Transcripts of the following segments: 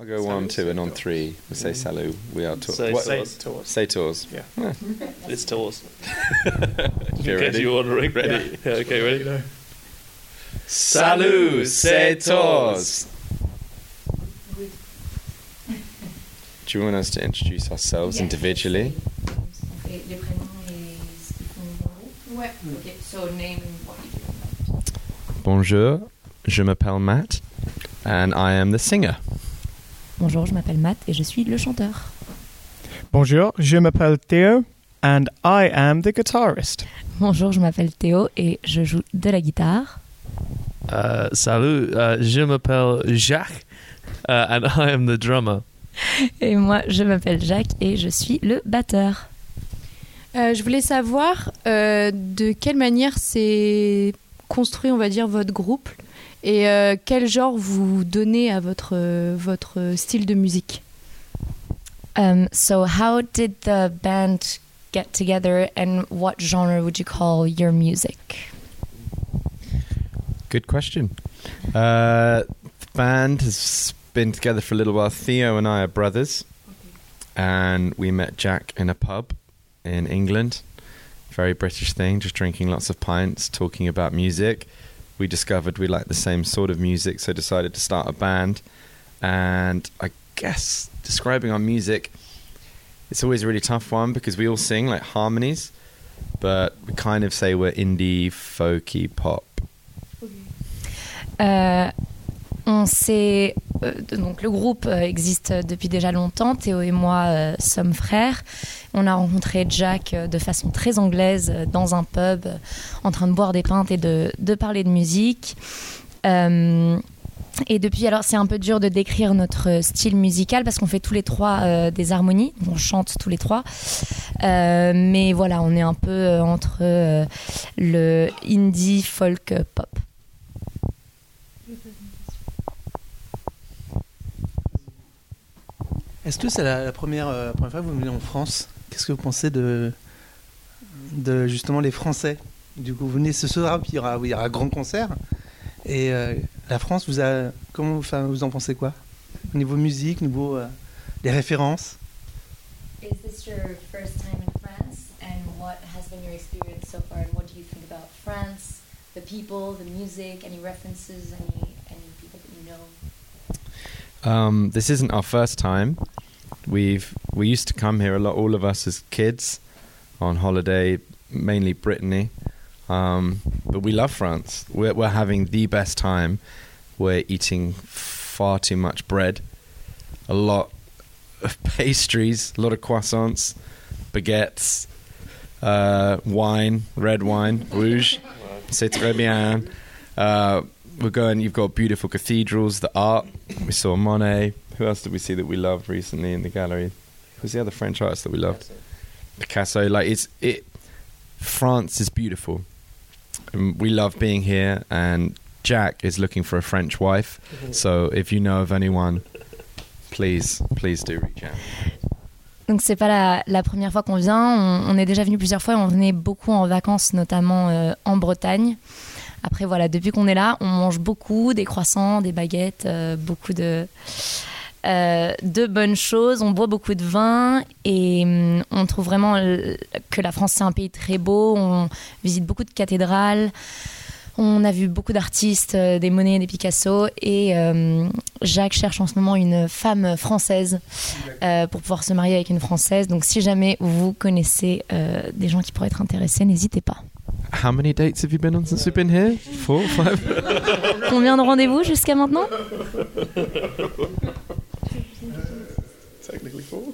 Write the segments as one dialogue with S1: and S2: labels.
S1: I'll go one, two, and on three we say mm-hmm. salut. We are to-
S2: Say-
S1: what-
S2: say
S1: what-
S2: tours.
S1: Say tours.
S2: Yeah. It's tours.
S1: Okay,
S2: In case
S1: ready?
S2: you're wondering.
S1: Ready?
S2: Yeah, okay, ready?
S1: Salut, c'est tours. Do you want us to introduce ourselves individually?
S3: Les prénoms et ce qu'ils font dans le groupe Ouais. Ok, so name what you do.
S1: Bonjour, je m'appelle Matt, and I am the singer.
S3: Bonjour, je m'appelle Matt et je suis le chanteur.
S4: Bonjour, je m'appelle Theo and I am the guitarist.
S3: Bonjour, je m'appelle Théo et je joue de la guitare.
S2: Uh, salut, uh, je m'appelle Jacques, uh, and I am the drummer.
S3: Et moi, je m'appelle Jacques et je suis le batteur.
S5: Euh, je voulais savoir euh, de quelle manière s'est construit, on va dire, votre groupe? Et euh, quel genre vous donnez à votre, euh, votre style de musique.
S3: Um, so, how did the band get together and what genre would you call your music?
S1: Good question. Uh, the band has been together for a little while. Theo and I are brothers, and we met Jack in a pub in England. Very British thing, just drinking lots of pints, talking about music. We discovered we liked the same sort of music, so decided to start a band. And I guess describing our music, it's always a really tough one because we all sing like harmonies, but we kind of say we're indie, folky, pop.
S3: Euh, on euh, le groupe euh, existe depuis déjà longtemps. Théo et moi euh, sommes frères. On a rencontré Jack de façon très anglaise dans un pub, en train de boire des pintes et de, parler de musique. Et depuis, alors c'est un peu dur de décrire notre style musical parce qu'on fait tous les trois des harmonies, on chante tous les trois. Mais voilà, on est un peu entre le indie, folk, pop.
S6: Est-ce que c'est la, la première, euh, la première fois que vous venez en France? Qu'est-ce que vous pensez de, de justement les Français? Du coup, vous venez ce soir, puis il y aura, il y aura un grand concert. Et euh, la France, vous, a, comment, enfin, vous en pensez quoi? Au niveau musique, niveau euh, des références?
S3: Is this your first time in France? And what has been your experience so far? And what do you think about France, the people, the music, any references, any, any people that you know?
S1: Um, this isn't our first time. We've we used to come here a lot, all of us as kids, on holiday, mainly Brittany. Um, but we love France. We're, we're having the best time. We're eating far too much bread, a lot of pastries, a lot of croissants, baguettes, uh, wine, red wine, rouge. C'est très bien. Uh, we're going. You've got beautiful cathedrals, the art. We saw Monet. Who else did we see that we loved recently in the gallery? Who's the other French artist that we loved? Picasso. Like it's it. France is beautiful. And we love being here. And Jack is looking for a French wife. Mm-hmm. So if you know of anyone, please, please do reach out.
S3: Donc c'est pas la, la première fois qu'on vient. On, on est déjà venu plusieurs fois. et On venait beaucoup en vacances, notamment euh, en Bretagne. Après voilà, depuis qu'on est là, on mange beaucoup des croissants, des baguettes, euh, beaucoup de euh, de bonnes choses. On boit beaucoup de vin et hum, on trouve vraiment que la France c'est un pays très beau. On visite beaucoup de cathédrales. On a vu beaucoup d'artistes, euh, des Monet, des Picasso, et euh, Jacques cherche en ce moment une femme française euh, pour pouvoir se marier avec une française. Donc si jamais vous connaissez euh, des gens qui pourraient être intéressés, n'hésitez pas.
S1: How many dates have you been on since we've been here? Four, five.
S3: Combien de rendez-vous jusqu'à maintenant
S2: Technically four.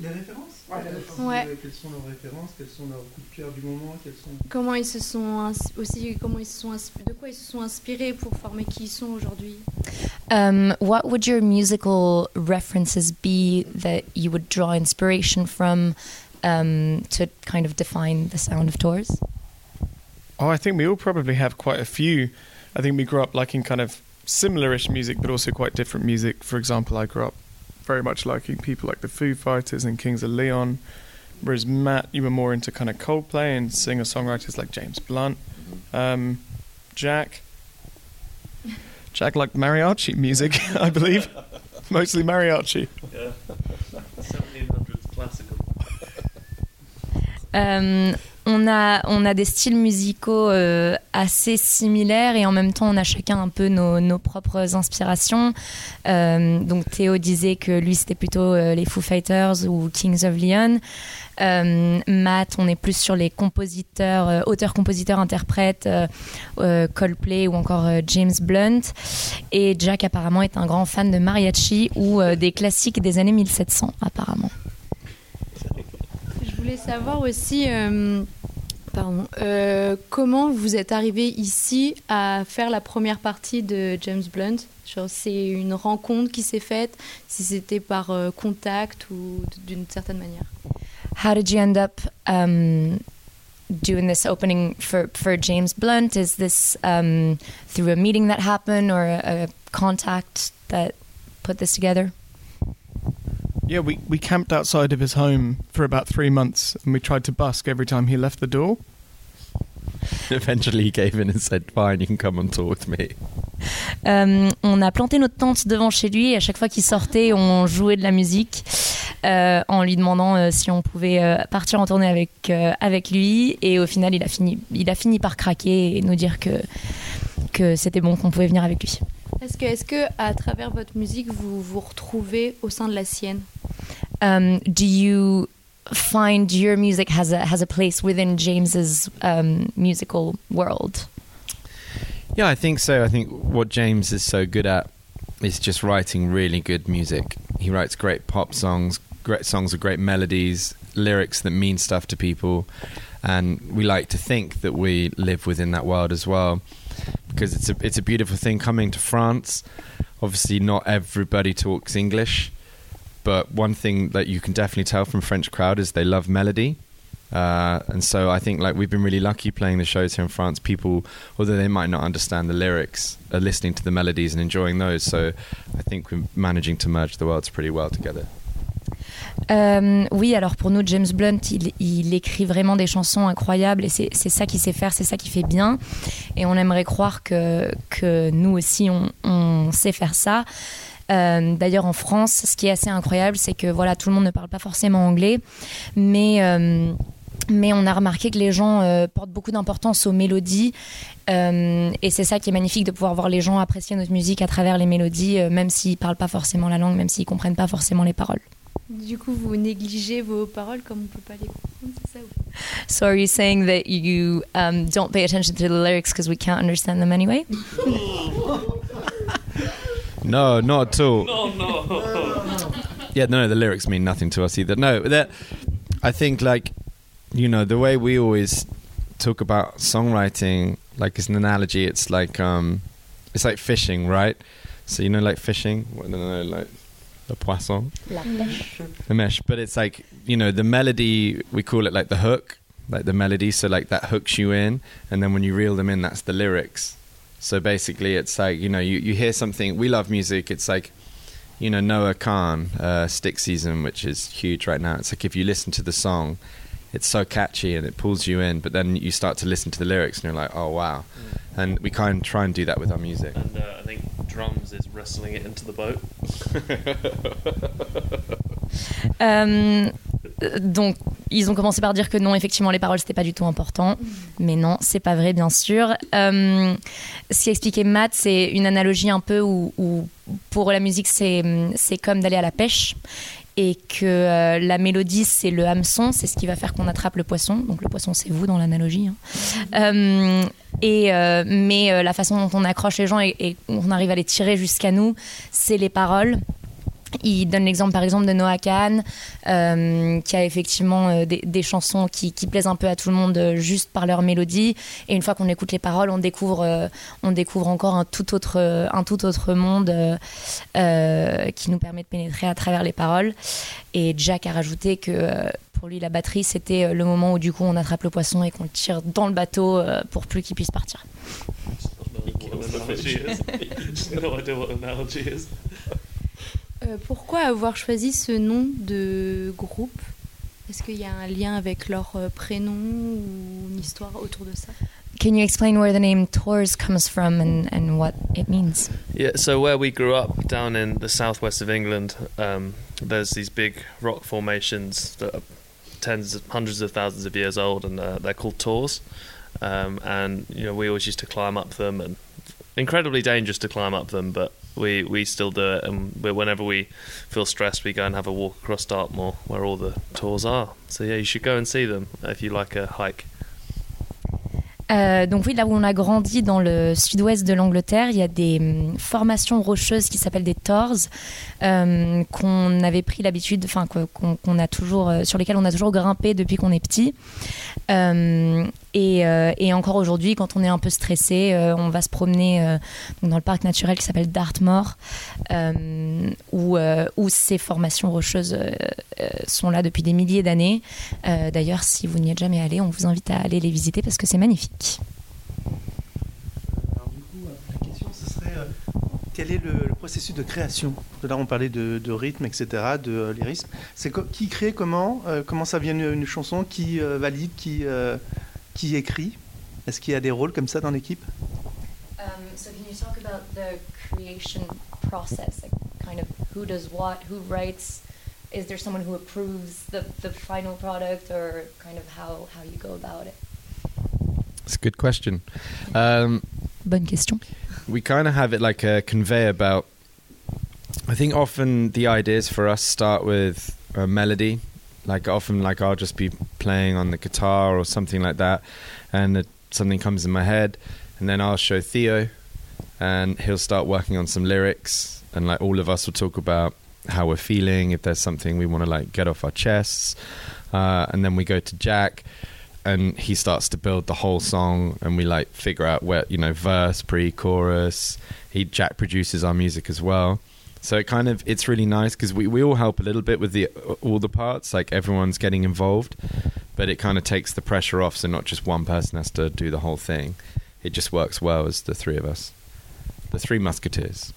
S6: Les références
S5: Ouais.
S6: Quelles sont leurs références Quels sont leurs coups de cœur du moment Quels sont...
S5: Comment ils se sont aussi comment ils se sont de quoi ils se sont inspirés pour former qui ils sont aujourd'hui
S3: Um, what would your musical references be that you would draw inspiration from um, to kind of define the sound of tours?
S4: Oh, I think we all probably have quite a few. I think we grew up liking kind of similar-ish music, but also quite different music. For example, I grew up very much liking people like the Foo Fighters and Kings of Leon, whereas Matt, you were more into kind of Coldplay and singer-songwriters like James Blunt. Um, Jack, Jack liked mariachi music, I believe. Mostly mariachi.
S2: Yeah.
S3: Euh, on, a, on a des styles musicaux euh, assez similaires et en même temps on a chacun un peu nos, propres inspirations. Euh, donc Théo disait que lui c'était plutôt les Foo Fighters ou Kings of Leon. Matt, on est plus sur les compositeurs, auteurs, compositeurs, interprètes, Coldplay ou encore James Blunt. Et Jack apparemment est un grand fan de mariachi ou des classiques des années 1700 apparemment.
S5: Voulais savoir aussi, euh, pardon, euh, comment vous êtes arrivé ici à faire la première partie de James Blunt? C'est une rencontre qui s'est faite, si c'était par euh, contact ou d'une certaine manière?
S3: How did you end up um, doing this opening for, for James Blunt? Is this um, through a meeting that happened or a, a contact that put this together?
S4: Yeah, we, we camped outside of his home for about three months and we tried to busk every time he left the door.
S1: Eventually, he gave in and said, "Fine, you can come on tour with me."
S3: Euh, on a planté notre tente devant chez lui et à chaque fois qu'il sortait, on jouait de la musique euh, en lui demandant euh, si on pouvait euh, partir en tournée avec, euh, avec lui. Et au final, il a fini, il a fini par craquer et nous dire que, que c'était bon qu'on pouvait venir avec lui.
S5: Est-ce que, est-ce que à travers votre musique, vous vous retrouvez au sein de la sienne
S3: um, do you find your music has a has a place within James's um, musical world?
S1: Yeah, I think so. I think what James is so good at is just writing really good music. He writes great pop songs, great songs with great melodies, lyrics that mean stuff to people, and we like to think that we live within that world as well, because it's a it's a beautiful thing coming to France. Obviously, not everybody talks English, but one thing that you can definitely tell from French crowd is they love melody. Uh, and so I think like we've been really lucky playing the shows here in France. People, although they might not understand the lyrics, are listening to the melodies and enjoying those. So I think we're managing to merge the worlds pretty well together.
S3: Euh, oui, alors pour nous, James Blunt, il, écrit vraiment des chansons incroyables et c'est ça qu'il sait faire, c'est ça qu'il fait bien. Et on aimerait croire que, nous aussi, on, sait faire ça. Euh, D'ailleurs, en France, ce qui est assez incroyable, c'est que voilà, tout le monde ne parle pas forcément anglais, mais euh, on a remarqué que les gens portent beaucoup d'importance aux mélodies et c'est ça qui est magnifique de pouvoir voir les gens apprécier notre musique à travers les mélodies, même s'ils parlent pas forcément la langue, même s'ils comprennent pas forcément les paroles.
S5: Du coup, vous négligez vos paroles comme on peut pas les comprendre, c'est ça ou-
S3: So are you saying that you um, don't pay attention to the lyrics because we can't understand them anyway?
S1: No, not at all.
S2: No, no.
S1: Yeah, no, the lyrics mean nothing to us either. No, that I think like you know the way we always talk about songwriting, like as an analogy, it's like um, it's like fishing, right? So you know, like fishing. I don't know, like the poisson, the mesh. But it's like you know the melody. We call it like the hook, like the melody. So like that hooks you in, and then when you reel them in, that's the lyrics. So basically, it's like you know you you hear something. We love music. It's like you know Noah Khan, uh, Stick Season, which is huge right now. It's like if you listen to the song, it's so catchy and it pulls you in, but then you start to listen to the lyrics and you're like, oh wow. And we kind of try and do that with our music.
S2: And uh, I think drums is wrestling it into the boat.
S3: Euh, donc, ils ont commencé par dire que non, effectivement, les paroles, c'était pas du tout important. Mais non, c'est pas vrai, bien sûr. Euh, ce qui expliquait Matt, c'est une analogie un peu où, où pour la musique, c'est c'est comme d'aller à la pêche. Et que euh, la mélodie, c'est le hameçon, c'est ce qui va faire qu'on attrape le poisson. Donc, le poisson, c'est vous dans l'analogie. hein. Euh, et, euh, mais la façon dont on accroche les gens et on arrive à les tirer jusqu'à nous, c'est les paroles. Il donne l'exemple par exemple de Noah Kahn, euh, qui a effectivement euh, des, des chansons qui, qui plaisent un peu à tout le monde euh, juste par leur mélodie. Et une fois qu'on écoute les paroles, on découvre, euh, on découvre encore un tout autre, euh, un tout autre monde euh, euh, qui nous permet de pénétrer à travers les paroles. Et Jack a rajouté que euh, pour lui, la batterie, c'était euh, le moment où du coup on attrape le poisson et qu'on le tire dans le bateau euh, pour plus qu'il puisse partir.
S5: Euh, pourquoi avoir choisi ce nom de groupe Est-ce qu'il y a un lien avec leur euh, prénom ou une histoire autour de ça
S3: can you explain where the name Tours comes from and, and what it means?
S2: Yeah, so where we grew up down in the southwest of England, um, there's these big rock formations that are tens, of, hundreds of thousands of years old, and uh, they're called tors. Um, and you know, we always used to climb up them, and incredibly dangerous to climb up them, but we, we still do it. And whenever we feel stressed, we go and have a walk across Dartmoor, where all the tors are. So yeah, you should go and see them if you like a hike.
S3: Euh, donc oui, là où on a grandi dans le sud-ouest de l'Angleterre, il y a des hum, formations rocheuses qui s'appellent des tors euh, qu'on avait pris l'habitude, enfin qu'on qu'on a toujours, euh, sur lesquels on a toujours grimpé depuis qu'on est petit. Euh, et, encore aujourd'hui, quand on est un peu stressé, euh, on va se promener euh, dans le parc naturel qui s'appelle Dartmoor, où, ces formations rocheuses sont là depuis des milliers d'années. D'ailleurs, si vous n'y êtes jamais allé, on vous invite à aller les visiter parce que c'est magnifique.
S6: Alors du coup, la question, ce serait quel est le, processus de création? Là, on parlait de, rythme, etc., de euh, lyrisme. C'est qui crée comment Comment ça vient une, chanson? Qui valide? Qui écrit Est-ce qu'il y a des rôles comme ça dans l'équipe
S3: Um, so can you talk about the creation process, like kind of who does what, who writes? Is there someone who approves the, the final product, or kind of how, how you go about it?
S1: It's a good question. Um,
S3: Bonne question.
S1: we kind of have it like a conveyor belt. I think often the ideas for us start with a melody. Like often, like I'll just be playing on the guitar or something like that, and it, something comes in my head, and then I'll show Theo, and he'll start working on some lyrics, and like all of us will talk about how we're feeling, if there's something we want to like get off our chests, uh, and then we go to Jack, and he starts to build the whole song and we like figure out where you know verse pre-chorus. He jack produces our music as well so it kind of it's really nice because we, we all help a little bit with the all the parts like everyone's getting involved but it kind of takes the pressure off so not just one person has to do the whole thing. It just works well as the three of us. The three musketeers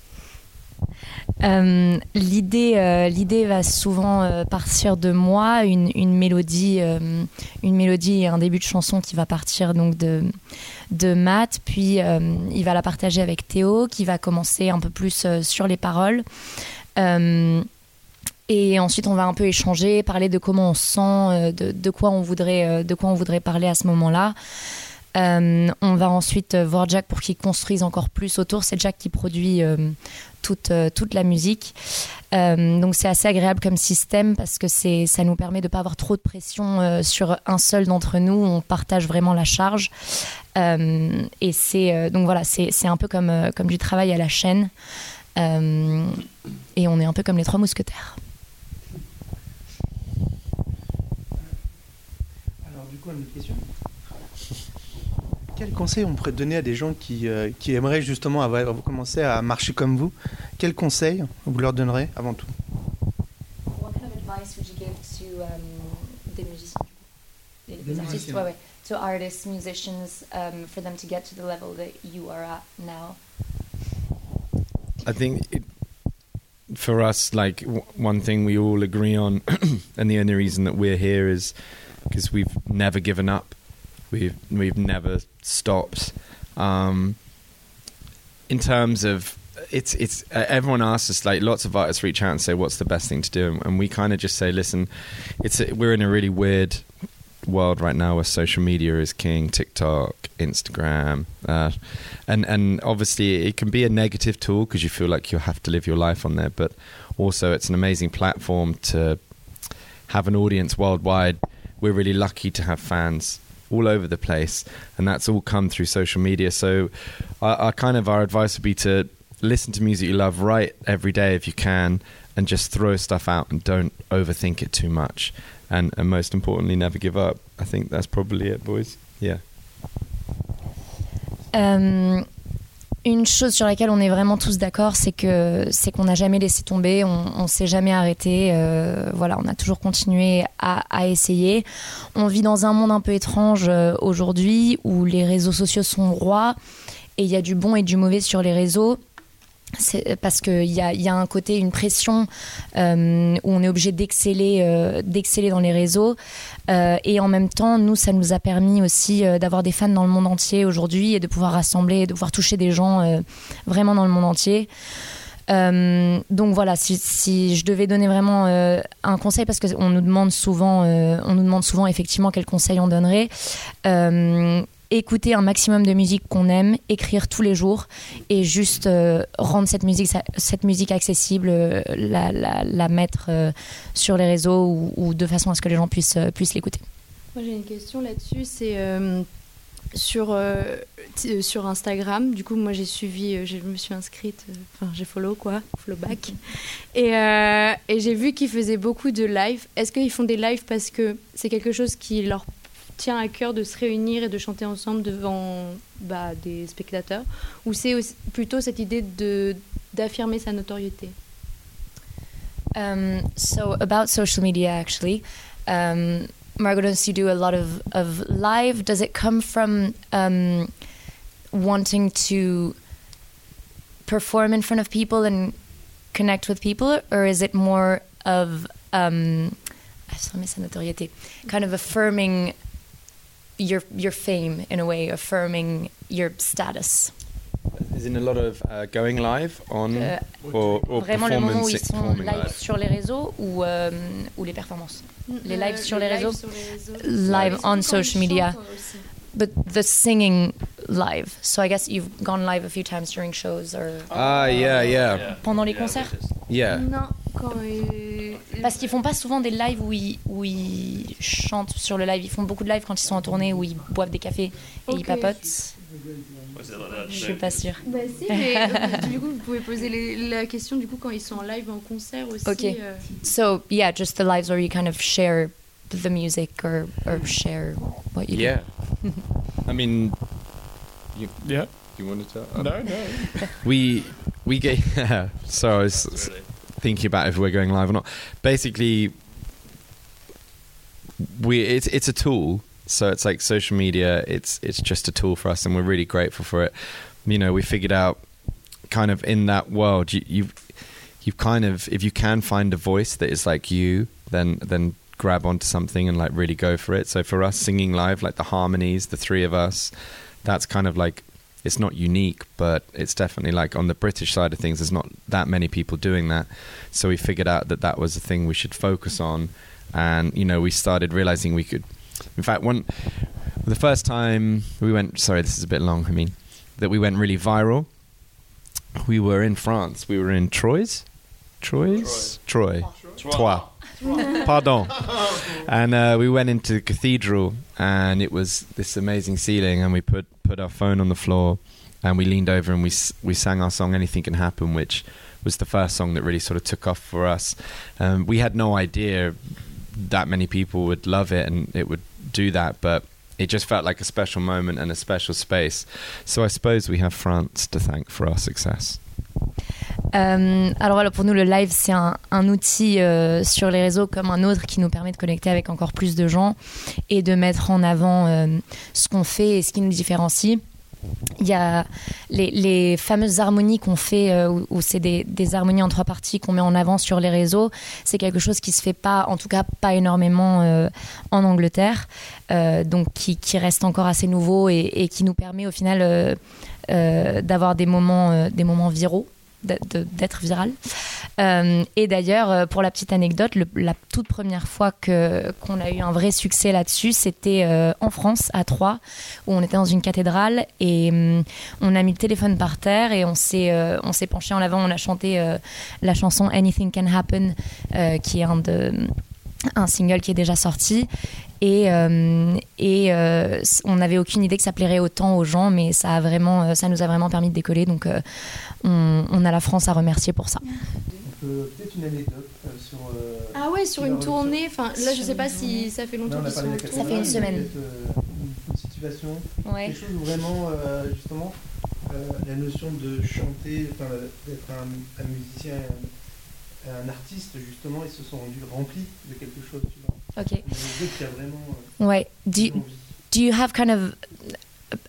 S3: Euh, l'idée, euh, l'idée va souvent euh, partir de moi, une, mélodie, une mélodie et un début de chanson qui va partir donc de de Matt, puis il va la partager avec Théo, qui va commencer un peu plus sur les paroles. Et ensuite, on va un peu échanger, parler de comment on se sent, de, quoi on voudrait, de quoi on voudrait parler à ce moment-là. On va ensuite voir Jack pour qu'il construise encore plus autour. C'est Jack qui produit toute, euh, toute la musique. Euh, donc c'est assez agréable comme système parce que c'est, ça nous permet de ne pas avoir trop de pression euh, sur un seul d'entre nous. On partage vraiment la charge. Et c'est donc voilà, c'est, c'est un peu comme, comme du travail à la chaîne. Et on est un peu comme les trois mousquetaires.
S6: Alors du coup, une question? Quel conseil on pourrait donner à des gens qui, euh, qui aimeraient justement avoir, commencer à marcher comme vous? Quel conseil vous leur donnerez avant tout?
S3: What kind of advice would you give to um, des musiciens?
S6: Des
S3: artistes,
S6: musiciens.
S3: ouais, ouais. To artists, musicians, um, for them to get to the level that you are at now?
S1: I think it, for us, like w- one thing we all agree on, and the only reason that we're here is because we've never given up. We've we've never stopped. Um, in terms of it's it's uh, everyone asks us like lots of artists reach out and say what's the best thing to do, and we kind of just say, listen, it's a, we're in a really weird world right now where social media is king TikTok Instagram uh, and and obviously it can be a negative tool because you feel like you have to live your life on there but also it's an amazing platform to have an audience worldwide we're really lucky to have fans all over the place and that's all come through social media. So our, our kind of our advice would be to listen to music you love write every day if you can and just throw stuff out and don't overthink it too much. And, and most importantly never give up. I think that's probably it boys. Yeah.
S3: Euh, une chose sur laquelle on est vraiment tous d'accord, c'est que c'est qu'on n'a jamais laissé tomber, on, on s'est jamais arrêté. euh, voilà, on a toujours continué à, à essayer. On vit dans un monde un peu étrange euh, aujourd'hui où les réseaux sociaux sont rois et il y a du bon et du mauvais sur les réseaux. C'est parce qu'il y a, un côté, une pression euh, où on est obligé d'exceller, euh, d'exceller dans les réseaux. Euh, et en même temps, nous, ça nous a permis aussi euh, d'avoir des fans dans le monde entier aujourd'hui et de pouvoir rassembler, de pouvoir toucher des gens euh, vraiment dans le monde entier. Euh, donc voilà, si, je devais donner vraiment euh, un conseil, parce qu'on nous demande souvent, euh, on nous demande souvent effectivement quel conseil on donnerait. Écouter un maximum de musique qu'on aime, écrire tous les jours et juste euh, rendre cette musique, cette musique accessible, euh, la, la, mettre euh, sur les réseaux ou, ou de façon à ce que les gens puissent, puissent l'écouter.
S5: Moi j'ai une question là-dessus, c'est sur, sur Instagram. Du coup, moi j'ai suivi, je me suis inscrite, enfin j'ai follow quoi, follow back. Et, et j'ai vu qu'ils faisaient beaucoup de live. Est-ce qu'ils font des lives parce que c'est quelque chose qui leur tient à cœur de se réunir et de chanter ensemble devant bah, des spectateurs Ou c'est plutôt cette idée d'affirmer sa notoriété?
S3: Um, so about social media, actually, um, Margolis, you do a lot of, of live. Does it come from um, wanting to perform in front of people and connect with people, or is it more of um, notoriété, kind of affirming your your fame in a way, affirming your status?
S1: Is in a lot of uh, going live on
S3: Euh,
S1: or, or
S3: vraiment le moment où
S1: performance
S3: ils sont
S1: performing
S3: live
S1: live.
S3: sur les réseaux ou, euh, ou les performances? Les lives sur les réseaux?
S5: sur les réseaux.
S3: Live on social media. But the singing live. So I guess you've gone live a few times during shows or
S1: Ah, yeah, yeah,
S3: pendant les concerts?
S1: yeah.
S5: Non, quand ils...
S3: Parce qu'ils font pas souvent des lives où ils, où ils chantent sur le live. Ils font beaucoup de lives quand ils sont en tournée où ils boivent des cafés et ils papotent. Je suis pas sûre.
S5: Bah si, mais euh, du coup, vous pouvez poser les- la question du coup quand ils sont en live en concert aussi.
S3: Ok.
S5: euh.
S3: So yeah, just the lives where you kind of share the music or, or share what you
S1: Yeah. I mean,
S4: Yeah.
S1: you wanted to?
S4: No, no.
S1: We we get. so thinking about if we're going live or not. Basically, we it's it's a tool. So it's like social media. It's it's just a tool for us, and we're really grateful for it. You know, we figured out kind of in that world. You you you kind of if you can find a voice that is like you, then then grab onto something and like really go for it. So for us, singing live, like the harmonies, the three of us, that's kind of like it's not unique, but it's definitely like on the British side of things, there's not that many people doing that. So we figured out that that was a thing we should focus on, and you know we started realizing we could. In fact, one the first time we went, sorry, this is a bit long. I mean, that we went really viral. We were in France. We were in Troyes, Troyes, Troy, Troyes. Pardon. and uh, we went into the cathedral, and it was this amazing ceiling, and we put put our phone on the floor, and we leaned over and we we sang our song "Anything Can Happen," which was the first song that really sort of took off for us. Um, we had no idea that many people would love it and it would do that, but it just felt like a special moment and a special space. So I suppose we have France to thank for our success.
S3: Euh, alors voilà, pour nous, le live, c'est un, outil euh, sur les réseaux comme un autre qui nous permet de connecter avec encore plus de gens et de mettre en avant euh, ce qu'on fait et ce qui nous différencie. Il y a les, fameuses harmonies qu'on fait, où, c'est des, harmonies en trois parties qu'on met en avant sur les réseaux. C'est quelque chose qui se fait pas, en tout cas pas énormément en Angleterre, donc qui, reste encore assez nouveau et, et qui nous permet au final d'avoir des moments, des moments viraux d'être viral. Euh, et d'ailleurs, euh, pour la petite anecdote, la toute première fois qu'on a eu un vrai succès là-dessus, c'était euh, en France, à Troyes, où on était dans une cathédrale et hum, on a mis le téléphone par terre et on s'est penché en avant, on a chanté la chanson Anything Can Happen, qui est un de un single qui est déjà sorti et, et on n'avait aucune idée que ça plairait autant aux gens mais ça a vraiment ça nous a vraiment permis de décoller donc on, on a la France à remercier pour ça.
S6: On peut- Peut-être une anecdote euh, sur. euh,
S5: Ah ouais, sur une tournée. Enfin, là, je sais pas si ça fait
S6: non,
S5: longtemps
S6: on a parlé de la
S5: tournée.
S3: Ça fait une semaine.
S6: euh, une, situation,
S3: Ouais.
S6: quelque chose où vraiment, euh, justement, euh, la notion de chanter, enfin, d'être un, un musicien, un, un artiste, justement, ils se sont rendus remplis de quelque chose, tu vois.
S3: Ok.
S6: Qui a vraiment euh,
S3: Ouais. Do you, do you have kind of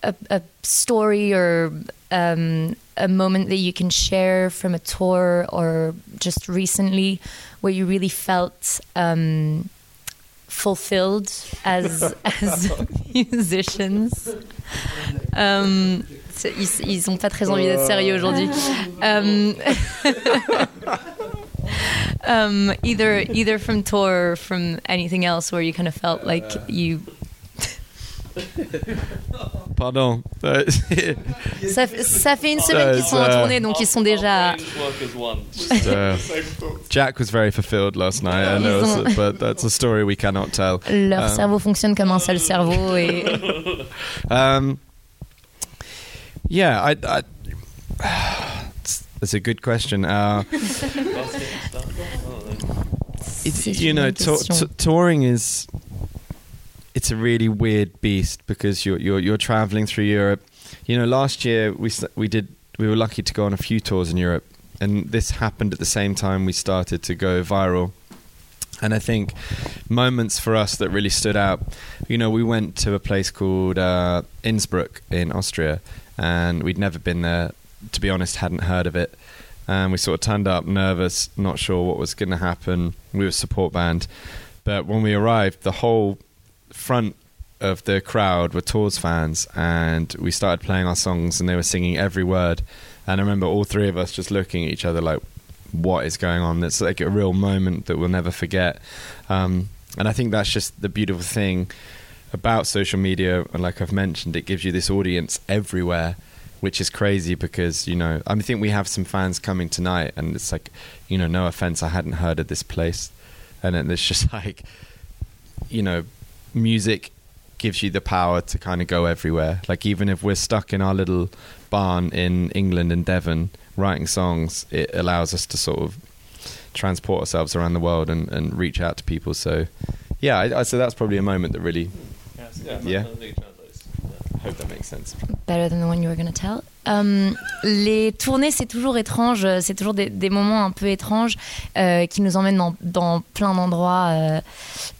S3: a, a story or um, a moment that you can share from a tour or just recently where you really felt um, fulfilled as as musicians. Um, ils, ils ont pas très envie d'être sérieux aujourd'hui. Um, um, either either from tour or from anything else where you kind of felt like you
S1: Pardon.
S3: ça, ça fait une semaine qu'ils sont en
S1: Euh,
S3: tournée donc ils sont déjà
S1: Uh, Jack was very fulfilled last night, I know,
S3: ont-
S1: but that's a story we cannot tell.
S3: leur
S1: Um,
S3: cerveau fonctionne comme un seul cerveau et
S1: Um, yeah, I, I, that's a good question. Uh, it- you know,
S3: bonne
S1: to- touring is it's a really weird beast because you're you're you're traveling through Europe. You know, last year we we did we were lucky to go on a few tours in Europe, and this happened at the same time we started to go viral. And I think moments for us that really stood out. You know, we went to a place called uh, Innsbruck in Austria, and we'd never been there. To be honest, hadn't heard of it. And we sort of turned up nervous, not sure what was going to happen. We were support band, but when we arrived, the whole front of the crowd were Tours fans, and we started playing our songs, and they were singing every word. And I remember all three of us just looking at each other like, "What is going on?" It's like a real moment that we'll never forget. Um, and I think that's just the beautiful thing about social media. And like I've mentioned, it gives you this audience everywhere, which is crazy because you know I think we have some fans coming tonight, and it's like, you know, no offense, I hadn't heard of this place, and then it's just like, you know, music gives you the power to kind of go everywhere. Like even if we're stuck in our little barn in England and Devon writing songs, it allows us to sort of transport ourselves around the world and, and reach out to people. So yeah, I, I, so that's probably a moment that really Yeah. I hope that makes sense.
S3: better than the one you were gonna tell. Um, les tournées, c'est toujours étrange, c'est toujours des, moments un peu étranges euh, qui nous emmènent dans, plein d'endroits euh,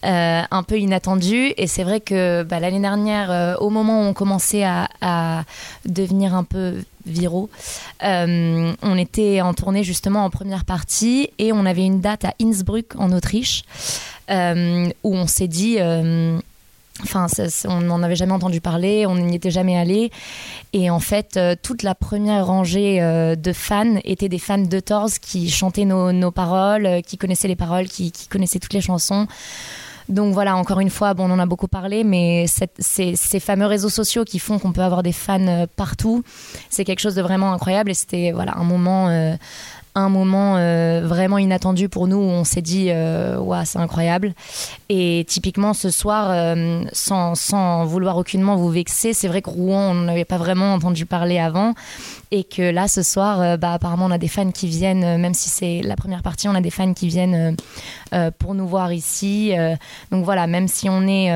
S3: euh, un peu inattendus. Et c'est vrai que bah, l'année dernière, euh, au moment où on commençait à, devenir un peu viraux, euh, on était en tournée justement en première partie et on avait une date à Innsbruck en Autriche euh, où on s'est dit. Enfin, on n'en avait jamais entendu parler, on n'y était jamais allé. Et en fait, euh, toute la première rangée euh, de fans étaient des fans de Tors qui chantaient nos, nos paroles, euh, qui connaissaient les paroles, qui, connaissaient toutes les chansons. Donc voilà, encore une fois, bon, on en a beaucoup parlé, mais ces, ces fameux réseaux sociaux qui font qu'on peut avoir des fans partout, c'est quelque chose de vraiment incroyable. Et c'était voilà un moment, un moment euh, vraiment inattendu pour nous où on s'est dit, euh, c'est incroyable. Et typiquement ce soir, euh, sans, sans vouloir aucunement vous vexer, c'est vrai que Rouen, on n'avait pas vraiment entendu parler avant. Et que là, ce soir, euh, bah, apparemment, on a des fans qui viennent, même si c'est la première partie, on a des fans qui viennent pour nous voir ici. Donc voilà, même si on est.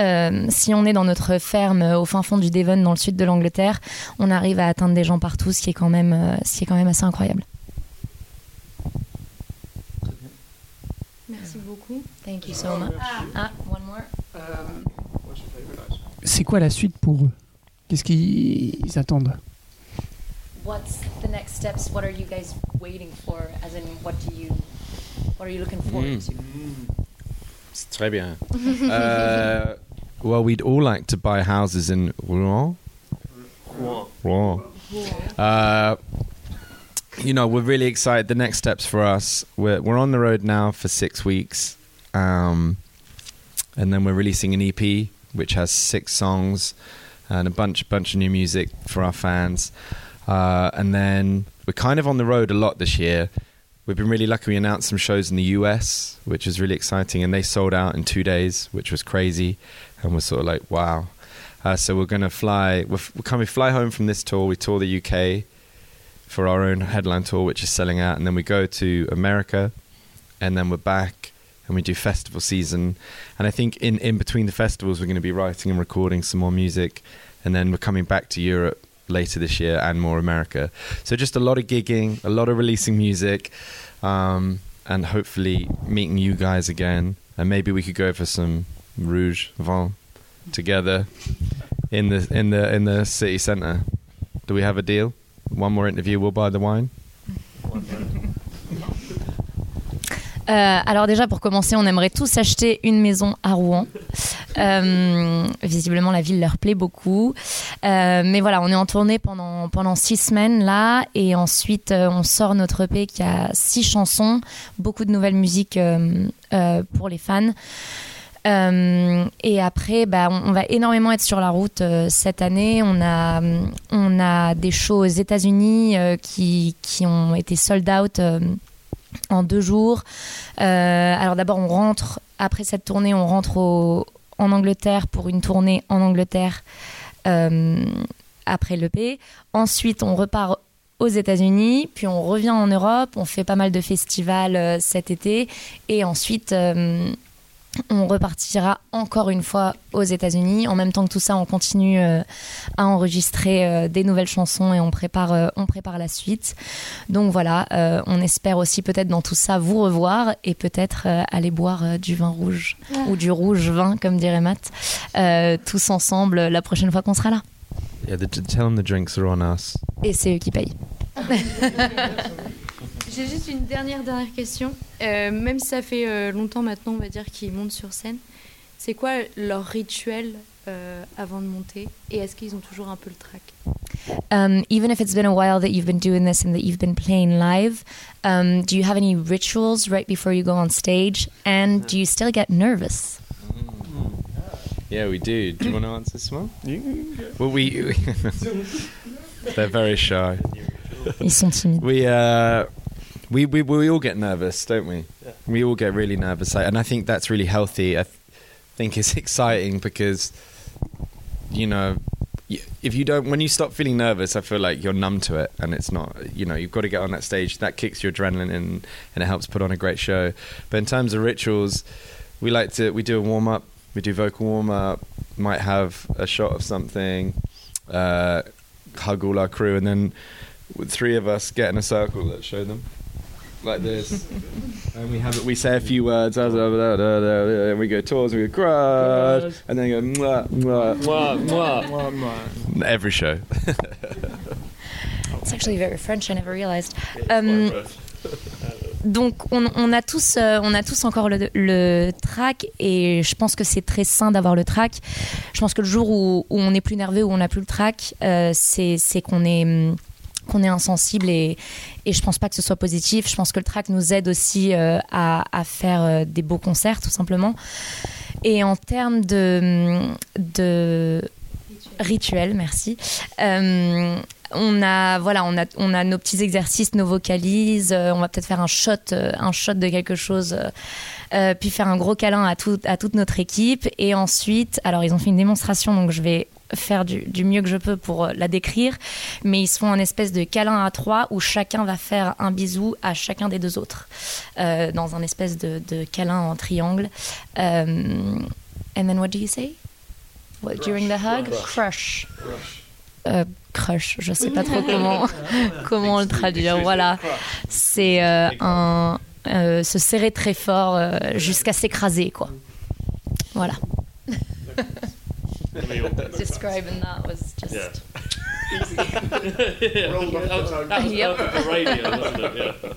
S3: euh, si on est dans notre ferme euh, au fin fond du Devon, dans le sud de l'Angleterre, on arrive à atteindre des gens partout, ce qui est quand même, euh, ce qui est quand même assez incroyable.
S5: Merci beaucoup.
S3: Thank you so much. Ah, one more.
S7: C'est quoi la suite pour eux? Qu'est-ce qu'ils ils attendent?
S3: What's the next steps? What are you guys waiting for? As in, what do you, what are you looking forward
S1: Mm.
S3: to?
S1: C'est très bien. uh, well, we'd all like to buy houses in Rouen. Rouen. Uh, you know, we're really excited. The next steps for us, we're we're on the road now for six weeks, um, and then we're releasing an EP which has six songs and a bunch bunch of new music for our fans. Uh, and then we're kind of on the road a lot this year. We've been really lucky. We announced some shows in the US, which was really exciting, and they sold out in two days, which was crazy. And we're sort of like, wow. Uh, so we're going to fly. We're, f- we're fly home from this tour. We tour the UK for our own headline tour, which is selling out, and then we go to America, and then we're back and we do festival season. And I think in in between the festivals, we're going to be writing and recording some more music, and then we're coming back to Europe later this year and more America. So just a lot of gigging, a lot of releasing music, um, and hopefully meeting you guys again. And maybe we could go for some rouge vin together in the in the in the city centre. Do we have a deal? One more interview, we'll buy the wine.
S3: Euh, alors déjà pour commencer, on aimerait tous acheter une maison à Rouen. Euh, visiblement la ville leur plaît beaucoup. Euh, mais voilà, on est en tournée pendant, pendant six semaines là et ensuite on sort notre EP qui a six chansons, beaucoup de nouvelles musiques pour les fans. Et après, bah, on, va énormément être sur la route cette année. On a, on a des shows aux États-Unis qui, qui ont été sold out en deux jours. Euh, alors d'abord, on rentre, après cette tournée, on rentre en Angleterre pour une tournée en Angleterre euh, après l'EP. Ensuite, on repart aux États-Unis, puis on revient en Europe, on fait pas mal de festivals euh, cet été, et ensuite on repartira encore une fois aux États-Unis. En même temps que tout ça, on continue euh, à enregistrer euh, des nouvelles chansons et on prépare, euh, on prépare la suite. Donc voilà, euh, on espère aussi peut-être dans tout ça vous revoir et peut-être euh, aller boire euh, du vin rouge ou du rouge vin, comme dirait Matt, euh, tous ensemble la prochaine fois qu'on sera là.
S1: Yeah, the, tell them the drinks are on us.
S3: Et c'est eux qui payent.
S5: J'ai juste une dernière dernière question. Euh, même si ça fait euh, longtemps maintenant, on va dire, qu'ils montent sur scène, c'est quoi leur rituel euh, avant de monter Et est-ce qu'ils ont toujours un peu le trac?
S3: Um, even if it's been a while that you've been doing this and that you've been playing live, um, do you have any rituals right before you go on stage? And do you still get nervous?
S1: Yeah, we do. Do you want to answer this one? Well, we. they're very shy.
S3: Ils sont timides.
S1: We uh, we we we all get nervous, don't we?
S2: Yeah.
S1: We all get really nervous, and I think that's really healthy. I th- think it's exciting because you know if you don't when you stop feeling nervous, I feel like you're numb to it, and it's not. You know, you've got to get on that stage. That kicks your adrenaline in, and it helps put on a great show. But in terms of rituals, we like to we do a warm up. We do vocal warm up. Might have a shot of something. Uh, hug all our crew, and then with three of us get in a circle. Let's show them like this, and we have we say a few words, and we go tours, we go crush, and then go mwah, mwah,
S2: Mwah, mwah.
S1: every show.
S3: It's actually very French, I never realized. Um, donc on, on a tous, euh, on a tous encore le, le track et je pense que c'est très sain d'avoir le track. Je pense que le jour où, où on est plus nerveux, où on n'a plus le track, euh, c'est c'est qu'on est hum, qu'on est insensible et, et je pense pas que ce soit positif. Je pense que le track nous aide aussi euh, à, à faire euh, des beaux concerts tout simplement. Et en termes de, de rituel, merci. Euh, on a voilà, on a on a nos petits exercices, nos vocalises. on va peut-être faire un shot, un shot de quelque chose. puis faire un gros câlin à, tout, à toute notre équipe. Et ensuite, alors ils ont fait une démonstration, donc je vais faire du, du mieux que je peux pour euh, la décrire. Mais ils se font un espèce de câlin à trois où chacun va faire un bisou à chacun des deux autres. euh, dans un espèce de, de câlin en triangle. Euh, and then what do you say? What, during the hug? Crush. Euh, crush, je sais pas trop comment, comment le traduire. Voilà, c'est euh, un euh, se serrer très fort jusqu'à s'écraser, quoi. Voilà. Describing that was just.
S2: Yeah. yeah. That was, that was
S3: Yep.
S2: perfect for radio, wasn't it? Yeah.